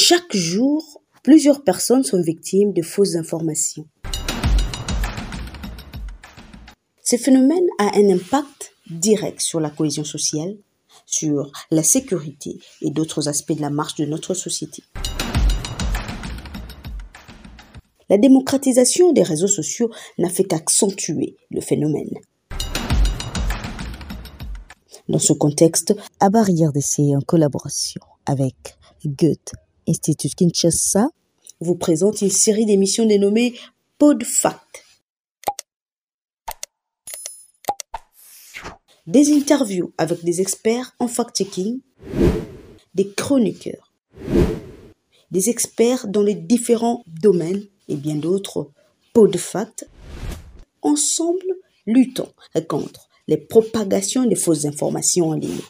Chaque jour, plusieurs personnes sont victimes de fausses informations. Ce phénomène a un impact direct sur la cohésion sociale, sur la sécurité et d'autres aspects de la marche de notre société. La démocratisation des réseaux sociaux n'a fait qu'accentuer le phénomène. Dans ce contexte, Abarrière d'essai en collaboration avec Goethe Institut Kinshasa vous présente une série d'émissions dénommées PodFact. Des interviews avec des experts en fact-checking, des chroniqueurs, des experts dans les différents domaines et bien d'autres PodFact. Ensemble, luttons contre les propagations des fausses informations en ligne.